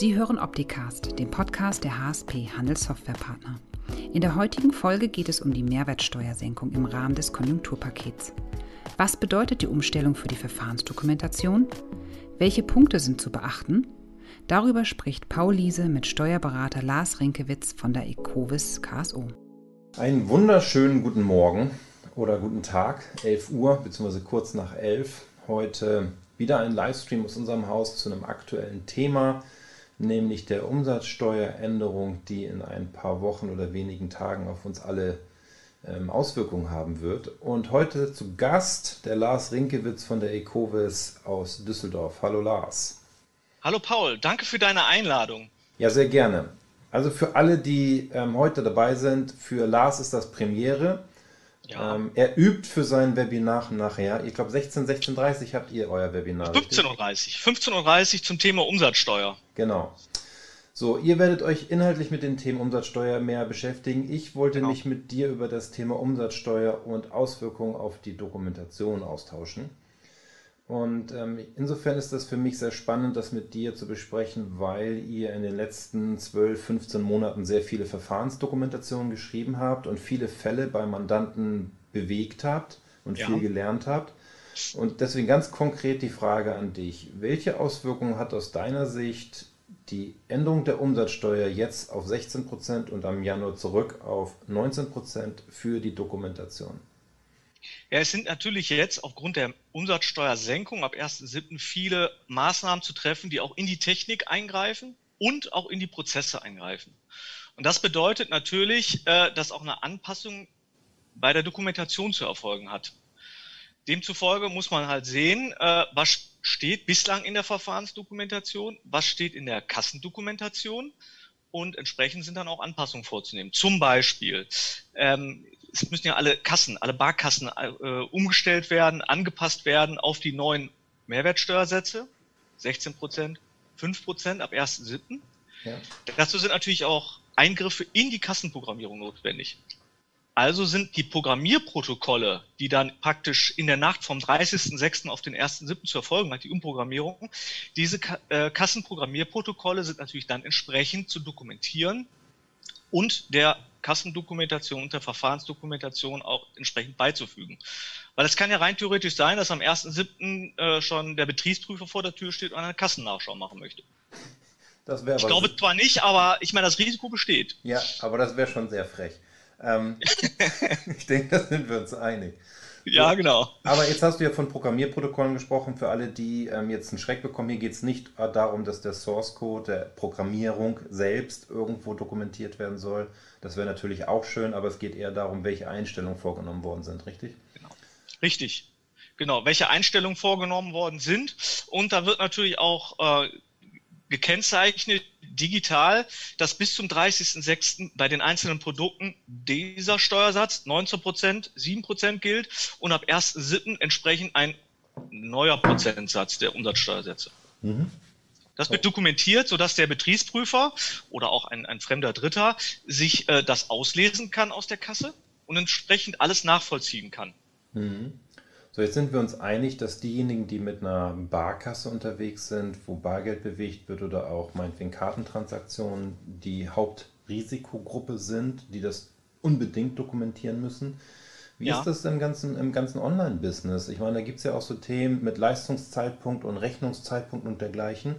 Sie hören Opticast, den Podcast der HSP Handelssoftwarepartner. In der heutigen Folge geht es um die Mehrwertsteuersenkung im Rahmen des Konjunkturpakets. Was bedeutet die Umstellung für die Verfahrensdokumentation? Welche Punkte sind zu beachten? Darüber spricht Paul Liese mit Steuerberater Lars Rinkewitz von der Ecovis KSO. Einen wunderschönen guten Morgen oder guten Tag, 11 Uhr bzw. kurz nach 11. Heute wieder ein Livestream aus unserem Haus zu einem aktuellen Thema, nämlich der Umsatzsteueränderung, die in ein paar Wochen oder wenigen Tagen auf uns alle ähm, Auswirkungen haben wird. Und heute zu Gast der Lars Rinkewitz von der Ecovis aus Düsseldorf. Hallo Lars. Hallo Paul, danke für deine Einladung. Ja, sehr gerne. Also für alle, die ähm, heute dabei sind, für Lars ist das Premiere. Ja. Ähm, er übt für sein Webinar nachher. Ich glaube 16, 16.30 habt ihr euer Webinar. 15.30 Uhr. 15.30 Uhr zum Thema Umsatzsteuer. Genau. So, ihr werdet euch inhaltlich mit dem Thema Umsatzsteuer mehr beschäftigen. Ich wollte genau. mich mit dir über das Thema Umsatzsteuer und Auswirkungen auf die Dokumentation austauschen. Und ähm, insofern ist das für mich sehr spannend, das mit dir zu besprechen, weil ihr in den letzten 12, 15 Monaten sehr viele Verfahrensdokumentationen geschrieben habt und viele Fälle bei Mandanten bewegt habt und ja. viel gelernt habt. Und deswegen ganz konkret die Frage an dich. Welche Auswirkungen hat aus deiner Sicht die Änderung der Umsatzsteuer jetzt auf 16% und am Januar zurück auf 19% für die Dokumentation? Ja, es sind natürlich jetzt aufgrund der Umsatzsteuersenkung ab 1.7. viele Maßnahmen zu treffen, die auch in die Technik eingreifen und auch in die Prozesse eingreifen. Und das bedeutet natürlich, äh, dass auch eine Anpassung bei der Dokumentation zu erfolgen hat. Demzufolge muss man halt sehen, äh, was steht bislang in der Verfahrensdokumentation, was steht in der Kassendokumentation und entsprechend sind dann auch Anpassungen vorzunehmen. Zum Beispiel, ähm, es müssen ja alle Kassen, alle Barkassen äh, umgestellt werden, angepasst werden auf die neuen Mehrwertsteuersätze, 16 Prozent, 5 Prozent ab 1.7. Ja. Dazu sind natürlich auch Eingriffe in die Kassenprogrammierung notwendig. Also sind die Programmierprotokolle, die dann praktisch in der Nacht vom 30.06. auf den 1.07. zu erfolgen hat, die Umprogrammierung, diese äh, Kassenprogrammierprotokolle sind natürlich dann entsprechend zu dokumentieren und der Kassendokumentation und der Verfahrensdokumentation auch entsprechend beizufügen. Weil es kann ja rein theoretisch sein, dass am 1.7. Äh, schon der Betriebsprüfer vor der Tür steht und eine Kassennachschau machen möchte. Ich glaube zwar nicht, aber ich meine, das Risiko besteht. Ja, aber das wäre schon sehr frech. Ähm, ich denke, da sind wir uns einig. Ja, genau. Aber jetzt hast du ja von Programmierprotokollen gesprochen. Für alle, die ähm, jetzt einen Schreck bekommen, hier geht es nicht darum, dass der Source Code der Programmierung selbst irgendwo dokumentiert werden soll. Das wäre natürlich auch schön, aber es geht eher darum, welche Einstellungen vorgenommen worden sind, richtig? Genau. Richtig. Genau, welche Einstellungen vorgenommen worden sind. Und da wird natürlich auch äh, gekennzeichnet digital, dass bis zum 30.06. bei den einzelnen Produkten dieser Steuersatz 19 Prozent, 7 Prozent gilt und ab 1.07. entsprechend ein neuer Prozentsatz der Umsatzsteuersätze. Mhm. Das wird dokumentiert, sodass der Betriebsprüfer oder auch ein, ein fremder Dritter sich äh, das auslesen kann aus der Kasse und entsprechend alles nachvollziehen kann. Mhm. So, jetzt sind wir uns einig, dass diejenigen, die mit einer Barkasse unterwegs sind, wo Bargeld bewegt wird oder auch meinetwegen Kartentransaktionen, die Hauptrisikogruppe sind, die das unbedingt dokumentieren müssen. Wie ja. ist das im ganzen, im ganzen Online-Business? Ich meine, da gibt es ja auch so Themen mit Leistungszeitpunkt und Rechnungszeitpunkt und dergleichen.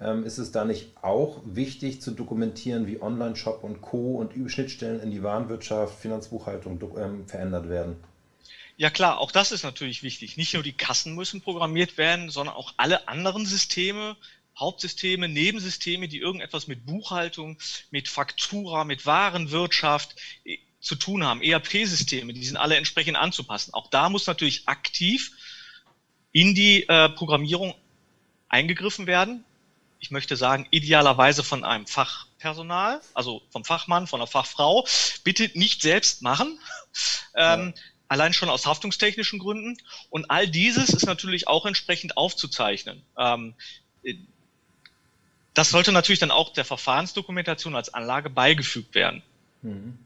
Ähm, ist es da nicht auch wichtig zu dokumentieren, wie Online-Shop und Co. und Schnittstellen in die Warenwirtschaft, Finanzbuchhaltung ähm, verändert werden? Ja klar, auch das ist natürlich wichtig. Nicht nur die Kassen müssen programmiert werden, sondern auch alle anderen Systeme, Hauptsysteme, Nebensysteme, die irgendetwas mit Buchhaltung, mit Faktura, mit Warenwirtschaft äh, zu tun haben. ERP-Systeme, die sind alle entsprechend anzupassen. Auch da muss natürlich aktiv in die äh, Programmierung eingegriffen werden. Ich möchte sagen, idealerweise von einem Fachpersonal, also vom Fachmann, von der Fachfrau. Bitte nicht selbst machen. Ähm, ja allein schon aus haftungstechnischen Gründen. Und all dieses ist natürlich auch entsprechend aufzuzeichnen. Ähm, das sollte natürlich dann auch der Verfahrensdokumentation als Anlage beigefügt werden. Mhm.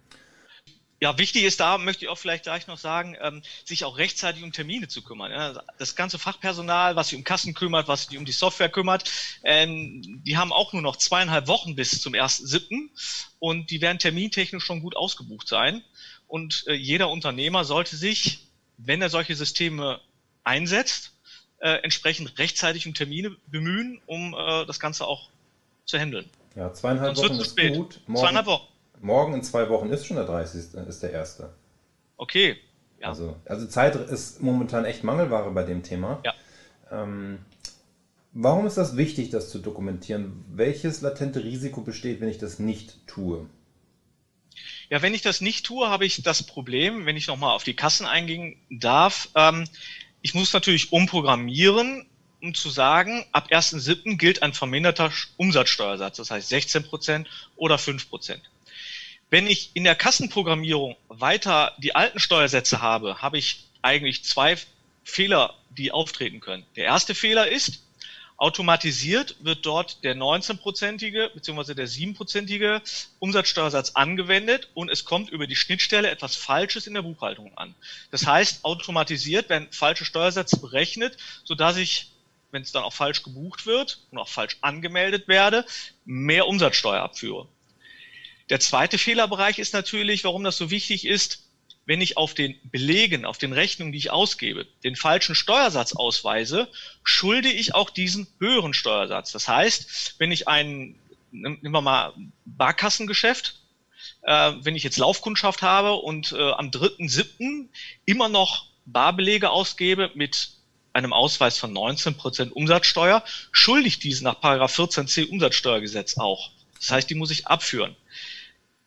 Ja, wichtig ist da, möchte ich auch vielleicht gleich noch sagen, ähm, sich auch rechtzeitig um Termine zu kümmern. Ja. Das ganze Fachpersonal, was sich um Kassen kümmert, was sich um die Software kümmert, ähm, die haben auch nur noch zweieinhalb Wochen bis zum 1.7. und die werden termintechnisch schon gut ausgebucht sein. Und äh, jeder Unternehmer sollte sich, wenn er solche Systeme einsetzt, äh, entsprechend rechtzeitig um Termine bemühen, um äh, das Ganze auch zu handeln. Ja, zweieinhalb Sonst Wochen ist spät. gut. Morgen, zweieinhalb Wochen. Morgen in zwei Wochen ist schon der 30. ist der erste. Okay. Ja. Also, also Zeit ist momentan echt Mangelware bei dem Thema. Ja. Ähm, warum ist das wichtig, das zu dokumentieren? Welches latente Risiko besteht, wenn ich das nicht tue? Ja, wenn ich das nicht tue, habe ich das Problem, wenn ich nochmal auf die Kassen eingehen darf, ähm, ich muss natürlich umprogrammieren, um zu sagen, ab 1.7. gilt ein verminderter Umsatzsteuersatz, das heißt 16% oder 5%. Wenn ich in der Kassenprogrammierung weiter die alten Steuersätze habe, habe ich eigentlich zwei Fehler, die auftreten können. Der erste Fehler ist, automatisiert wird dort der 19-prozentige bzw. der 7-prozentige Umsatzsteuersatz angewendet und es kommt über die Schnittstelle etwas Falsches in der Buchhaltung an. Das heißt, automatisiert werden falsche Steuersätze berechnet, sodass ich, wenn es dann auch falsch gebucht wird und auch falsch angemeldet werde, mehr Umsatzsteuer abführe. Der zweite Fehlerbereich ist natürlich, warum das so wichtig ist, wenn ich auf den Belegen, auf den Rechnungen, die ich ausgebe, den falschen Steuersatz ausweise, schulde ich auch diesen höheren Steuersatz. Das heißt, wenn ich ein, nehmen wir mal Barkassengeschäft, äh, wenn ich jetzt Laufkundschaft habe und äh, am 3.7. immer noch Barbelege ausgebe mit einem Ausweis von 19% Umsatzsteuer, schulde ich diesen nach 14c Umsatzsteuergesetz auch. Das heißt, die muss ich abführen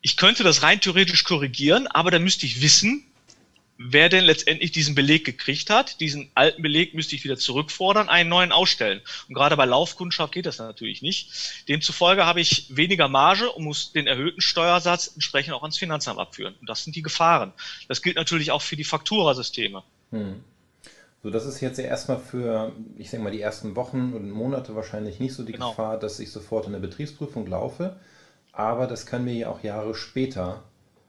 ich könnte das rein theoretisch korrigieren, aber dann müsste ich wissen, wer denn letztendlich diesen Beleg gekriegt hat. Diesen alten Beleg müsste ich wieder zurückfordern, einen neuen ausstellen. Und gerade bei Laufkundschaft geht das natürlich nicht. Demzufolge habe ich weniger Marge und muss den erhöhten Steuersatz entsprechend auch ans Finanzamt abführen. Und das sind die Gefahren. Das gilt natürlich auch für die Fakturasysteme. Hm. So, das ist jetzt ja erstmal für, ich denke mal, die ersten Wochen und Monate wahrscheinlich nicht so die genau. Gefahr, dass ich sofort in eine Betriebsprüfung laufe. Aber das kann mir ja auch Jahre später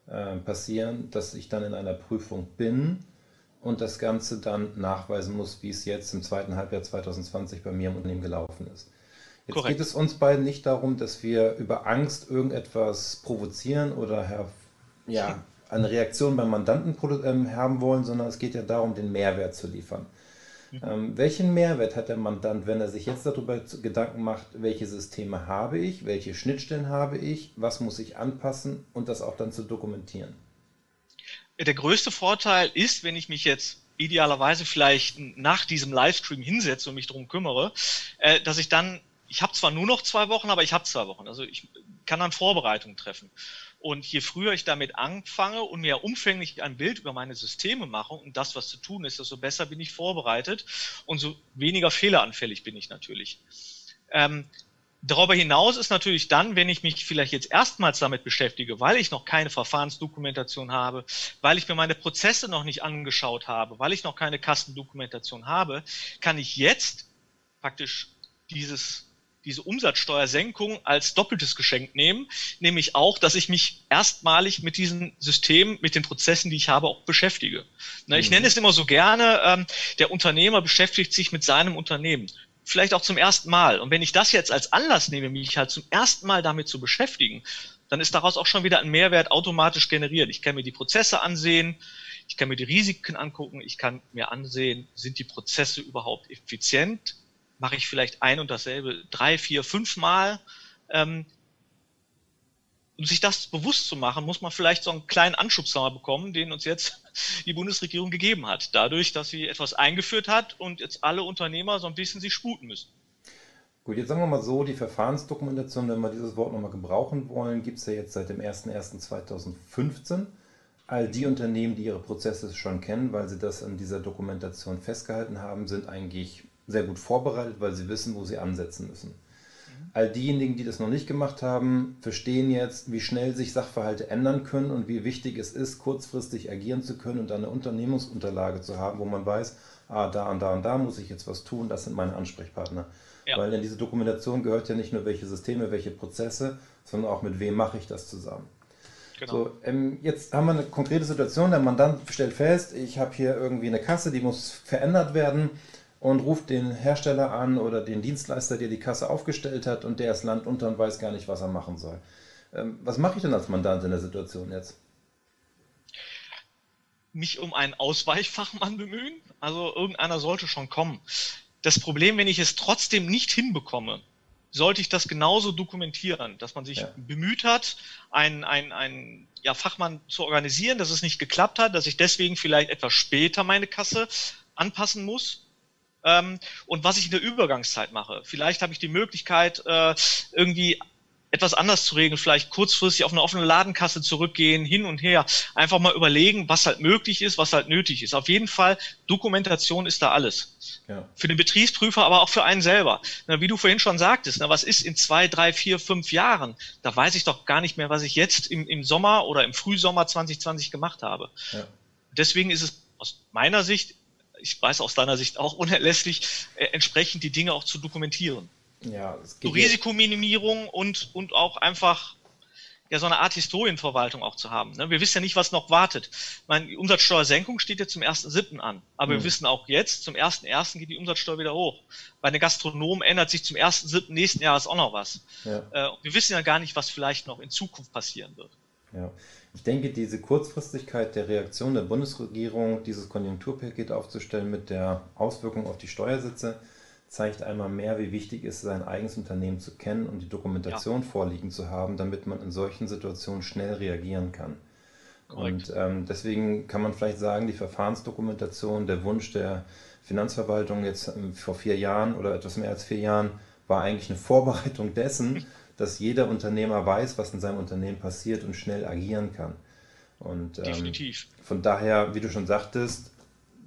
äh, passieren, dass ich dann in einer Prüfung bin und das Ganze dann nachweisen muss, wie es jetzt im zweiten Halbjahr 2020 bei mir im Unternehmen gelaufen ist. Jetzt Korrekt. geht es uns beiden nicht darum, dass wir über Angst irgendetwas provozieren oder ja, eine Reaktion beim Mandanten ähm, haben wollen, sondern es geht ja darum, den Mehrwert zu liefern. Ähm, welchen Mehrwert hat der Mandant, wenn er sich jetzt darüber Gedanken macht, welche Systeme habe ich, welche Schnittstellen habe ich, was muss ich anpassen und das auch dann zu dokumentieren? Der größte Vorteil ist, wenn ich mich jetzt idealerweise vielleicht nach diesem Livestream hinsetze und mich darum kümmere, äh, dass ich dann, ich habe zwar nur noch zwei Wochen, aber ich habe zwei Wochen. Also ich kann dann Vorbereitungen treffen. Und je früher ich damit anfange und mir umfänglich ein Bild über meine Systeme mache und das, was zu tun ist, desto besser bin ich vorbereitet und so weniger fehleranfällig bin ich natürlich. Ähm, Darüber hinaus ist natürlich dann, wenn ich mich vielleicht jetzt erstmals damit beschäftige, weil ich noch keine Verfahrensdokumentation habe, weil ich mir meine Prozesse noch nicht angeschaut habe, weil ich noch keine Kastendokumentation habe, kann ich jetzt praktisch dieses diese Umsatzsteuersenkung als doppeltes Geschenk nehmen, nämlich auch, dass ich mich erstmalig mit diesem System, mit den Prozessen, die ich habe, auch beschäftige. Ne, ich mhm. nenne es immer so gerne, ähm, der Unternehmer beschäftigt sich mit seinem Unternehmen. Vielleicht auch zum ersten Mal. Und wenn ich das jetzt als Anlass nehme, mich halt zum ersten Mal damit zu beschäftigen, dann ist daraus auch schon wieder ein Mehrwert automatisch generiert. Ich kann mir die Prozesse ansehen, ich kann mir die Risiken angucken, ich kann mir ansehen, sind die Prozesse überhaupt effizient, mache ich vielleicht ein und dasselbe drei, vier, fünf Mal. Ähm, um sich das bewusst zu machen, muss man vielleicht so einen kleinen Anschubser bekommen, den uns jetzt die Bundesregierung gegeben hat. Dadurch, dass sie etwas eingeführt hat und jetzt alle Unternehmer so ein bisschen sich sputen müssen. Gut, jetzt sagen wir mal so, die Verfahrensdokumentation, wenn wir dieses Wort nochmal gebrauchen wollen, gibt es ja jetzt seit dem 01.01.2015. All die Unternehmen, die ihre Prozesse schon kennen, weil sie das in dieser Dokumentation festgehalten haben, sind eigentlich sehr gut vorbereitet, weil sie wissen, wo sie ansetzen müssen. All diejenigen, die das noch nicht gemacht haben, verstehen jetzt, wie schnell sich Sachverhalte ändern können und wie wichtig es ist, kurzfristig agieren zu können und eine Unternehmungsunterlage zu haben, wo man weiß, ah, da und da und da muss ich jetzt was tun, das sind meine Ansprechpartner. Ja. Weil in diese Dokumentation gehört ja nicht nur welche Systeme, welche Prozesse, sondern auch mit wem mache ich das zusammen. Genau. So, ähm, jetzt haben wir eine konkrete Situation, der Mandant stellt fest, ich habe hier irgendwie eine Kasse, die muss verändert werden und ruft den Hersteller an oder den Dienstleister, der die Kasse aufgestellt hat und der ist Land unter und weiß gar nicht, was er machen soll. Ähm, was mache ich denn als Mandant in der Situation jetzt? Mich um einen Ausweichfachmann bemühen. Also irgendeiner sollte schon kommen. Das Problem, wenn ich es trotzdem nicht hinbekomme, sollte ich das genauso dokumentieren, dass man sich ja. bemüht hat, einen, einen, einen ja, Fachmann zu organisieren, dass es nicht geklappt hat, dass ich deswegen vielleicht etwas später meine Kasse anpassen muss. Ähm, und was ich in der Übergangszeit mache. Vielleicht habe ich die Möglichkeit, äh, irgendwie etwas anders zu regeln, vielleicht kurzfristig auf eine offene Ladenkasse zurückgehen, hin und her, einfach mal überlegen, was halt möglich ist, was halt nötig ist. Auf jeden Fall, Dokumentation ist da alles. Ja. Für den Betriebsprüfer, aber auch für einen selber. Na, wie du vorhin schon sagtest, na, was ist in zwei, drei, vier, fünf Jahren? Da weiß ich doch gar nicht mehr, was ich jetzt im, im Sommer oder im Frühsommer 2020 gemacht habe. Ja. Deswegen ist es aus meiner Sicht, ich weiß aus deiner Sicht auch unerlässlich, äh, entsprechend die Dinge auch zu dokumentieren. Ja, es geht so Risikominimierung und, und auch einfach ja so eine Art Historienverwaltung auch zu haben. Ne? Wir wissen ja nicht, was noch wartet. Meine, die Umsatzsteuersenkung steht ja zum 1.7. an. Aber mhm. wir wissen auch jetzt, zum 1.1. geht die Umsatzsteuer wieder hoch. Bei den Gastronomen ändert sich zum 1.7. nächsten Jahres auch noch was. Ja. Äh, wir wissen ja gar nicht, was vielleicht noch in Zukunft passieren wird. Ja. Ich denke, diese Kurzfristigkeit der Reaktion der Bundesregierung, dieses Konjunkturpaket aufzustellen mit der Auswirkung auf die Steuersätze, zeigt einmal mehr, wie wichtig es ist, sein eigenes Unternehmen zu kennen und die Dokumentation ja. vorliegen zu haben, damit man in solchen Situationen schnell reagieren kann. Korrekt. Und ähm, deswegen kann man vielleicht sagen, die Verfahrensdokumentation, der Wunsch der Finanzverwaltung jetzt ähm, vor vier Jahren oder etwas mehr als vier Jahren, war eigentlich eine Vorbereitung dessen, dass jeder Unternehmer weiß, was in seinem Unternehmen passiert und schnell agieren kann. Und ähm, Definitiv. von daher, wie du schon sagtest,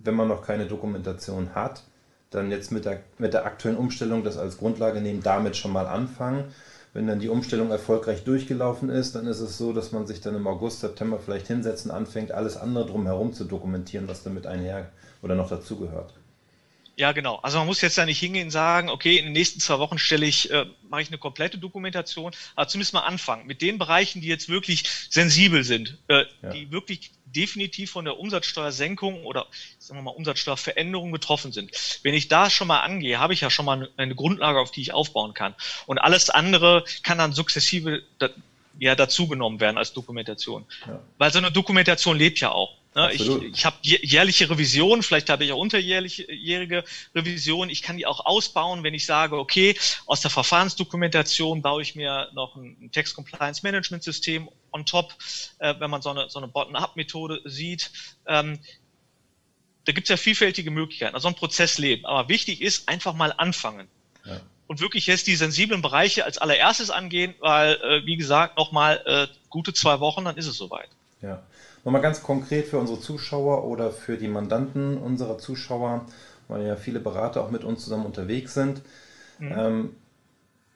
wenn man noch keine Dokumentation hat, dann jetzt mit der, mit der aktuellen Umstellung das als Grundlage nehmen, damit schon mal anfangen. Wenn dann die Umstellung erfolgreich durchgelaufen ist, dann ist es so, dass man sich dann im August, September vielleicht hinsetzt und anfängt, alles andere drumherum zu dokumentieren, was damit einher oder noch dazugehört. Ja, genau. Also man muss jetzt ja nicht hingehen und sagen, okay, in den nächsten zwei Wochen stelle ich, äh, mache ich eine komplette Dokumentation, aber zumindest mal anfangen mit den Bereichen, die jetzt wirklich sensibel sind, äh, ja. die wirklich definitiv von der Umsatzsteuersenkung oder sagen wir mal Umsatzsteuerveränderung betroffen sind. Wenn ich da schon mal angehe, habe ich ja schon mal eine Grundlage, auf die ich aufbauen kann. Und alles andere kann dann sukzessive ja dazugenommen werden als Dokumentation. Ja. Weil so eine Dokumentation lebt ja auch. Ne? Ich, ich habe jährliche Revision, vielleicht habe ich auch unterjährige Revision. Ich kann die auch ausbauen, wenn ich sage, okay, aus der Verfahrensdokumentation baue ich mir noch ein Text Compliance Management System on top, äh, wenn man so eine, so eine Bottom-up-Methode sieht. Ähm, da gibt es ja vielfältige Möglichkeiten, also ein Prozess leben. Aber wichtig ist, einfach mal anfangen. Ja. Und wirklich jetzt die sensiblen Bereiche als allererstes angehen, weil, äh, wie gesagt, nochmal äh, gute zwei Wochen, dann ist es soweit. Ja. Nochmal ganz konkret für unsere Zuschauer oder für die Mandanten unserer Zuschauer, weil ja viele Berater auch mit uns zusammen unterwegs sind. Mhm. Ähm,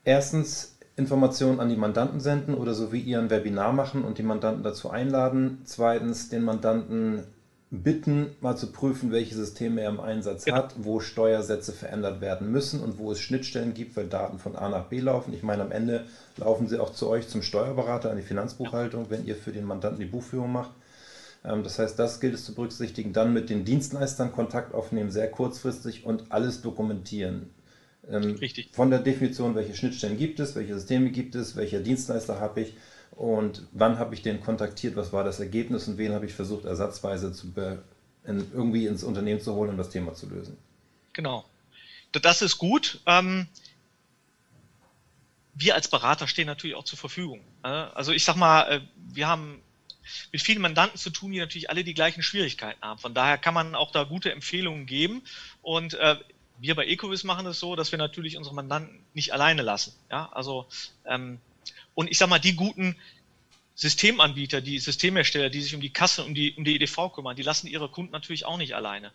erstens Informationen an die Mandanten senden oder so wie ihr ein Webinar machen und die Mandanten dazu einladen. Zweitens den Mandanten bitten, mal zu prüfen, welche Systeme er im Einsatz ja. hat, wo Steuersätze verändert werden müssen und wo es Schnittstellen gibt, weil Daten von A nach B laufen. Ich meine, am Ende laufen sie auch zu euch zum Steuerberater an die Finanzbuchhaltung, wenn ihr für den Mandanten die Buchführung macht. Ähm, das heißt, das gilt es zu berücksichtigen. Dann mit den Dienstleistern Kontakt aufnehmen, sehr kurzfristig und alles dokumentieren. Ähm, Richtig. Von der Definition, welche Schnittstellen gibt es, welche Systeme gibt es, welcher Dienstleister habe ich und wann habe ich den kontaktiert, was war das Ergebnis und wen habe ich versucht, ersatzweise zu in, irgendwie ins Unternehmen zu holen, um das Thema zu lösen. Genau. Das ist gut. Ähm, wir als Berater stehen natürlich auch zur Verfügung. Also ich sag mal, äh, wir haben mit vielen Mandanten zu tun, die natürlich alle die gleichen Schwierigkeiten haben. Von daher kann man auch da gute Empfehlungen geben. Und äh, wir bei Ecovis machen es das so, dass wir natürlich unsere Mandanten nicht alleine lassen. Ja, also ähm, und ich sag mal, die guten Systemanbieter, die Systemhersteller, die sich um die Kasse, um die, um die EDV kümmern, die lassen ihre Kunden natürlich auch nicht alleine.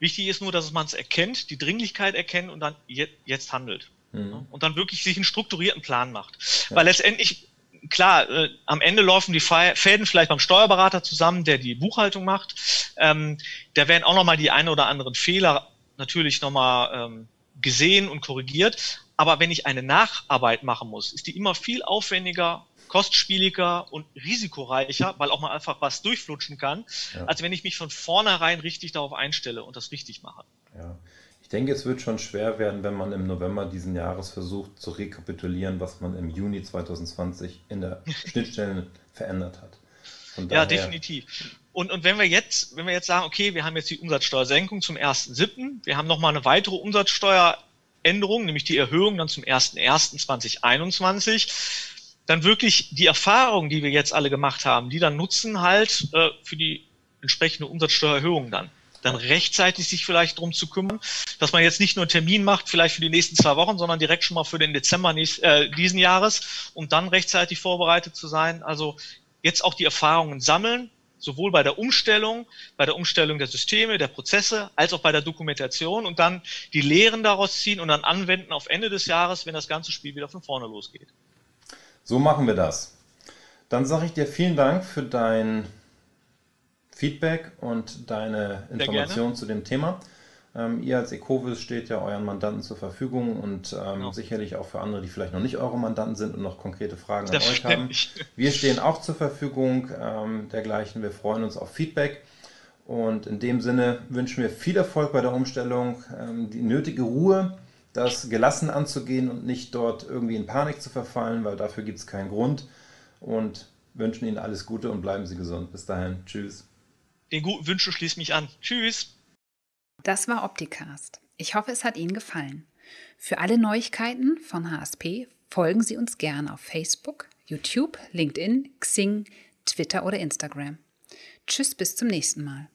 Wichtig ist nur, dass man es erkennt, die Dringlichkeit erkennt und dann jetzt handelt. Mhm. Und dann wirklich sich einen strukturierten Plan macht. Ja. Weil letztendlich klar, äh, am Ende laufen die Fäden vielleicht beim Steuerberater zusammen, der die Buchhaltung macht. Ähm, da werden auch nochmal die ein oder anderen Fehler natürlich nochmal ähm, gesehen und korrigiert. Aber wenn ich eine Nacharbeit machen muss, ist die immer viel aufwendiger, kostspieliger und risikoreicher, weil auch mal einfach was durchflutschen kann, ja. als wenn ich mich von vornherein richtig darauf einstelle und das richtig mache. Ja. Ich denke, es wird schon schwer werden, wenn man im November diesen Jahres versucht zu rekapitulieren, was man im Juni 2020 in der Schnittstelle verändert hat. ja, definitiv. Und, und wenn wir jetzt, wenn wir jetzt sagen, okay, wir haben jetzt die Umsatzsteuersenkung zum 1.7., wir haben nochmal eine weitere Umsatzsteueränderung, nämlich die Erhöhung dann zum 1.1.2021, dann wirklich die Erfahrungen, die wir jetzt alle gemacht haben, die dann nutzen halt äh, für die entsprechende Umsatzsteuererhöhung dann. Dann rechtzeitig sich vielleicht drum zu kümmern, dass man jetzt nicht nur einen Termin macht, vielleicht für die nächsten zwei Wochen, sondern direkt schon mal für den Dezember nächst, äh, diesen Jahres, um dann rechtzeitig vorbereitet zu sein. Also jetzt auch die Erfahrungen sammeln, sowohl bei der Umstellung, bei der Umstellung der Systeme, der Prozesse, als auch bei der Dokumentation und dann die Lehren daraus ziehen und dann anwenden auf Ende des Jahres, wenn das ganze Spiel wieder von vorne losgeht. So machen wir das. Dann sage ich dir vielen Dank für dein Feedback und deine Informationen zu dem Thema. Ähm, ihr als Ecovis steht ja euren Mandanten zur Verfügung und ähm, genau. sicherlich auch für andere, die vielleicht noch nicht eure Mandanten sind und noch konkrete Fragen an euch haben. Wir stehen auch zur Verfügung ähm, dergleichen. Wir freuen uns auf Feedback. Und in dem Sinne wünschen wir viel Erfolg bei der Umstellung, ähm, die nötige Ruhe, das gelassen anzugehen und nicht dort irgendwie in Panik zu verfallen, weil dafür gibt es keinen Grund. Und wünschen Ihnen alles Gute und bleiben Sie gesund. Bis dahin. Tschüss. Den guten Wünschen schließe mich an. Tschüss. Das war Opticast. Ich hoffe, es hat Ihnen gefallen. Für alle Neuigkeiten von HSP folgen Sie uns gerne auf Facebook, YouTube, LinkedIn, Xing, Twitter oder Instagram. Tschüss, bis zum nächsten Mal.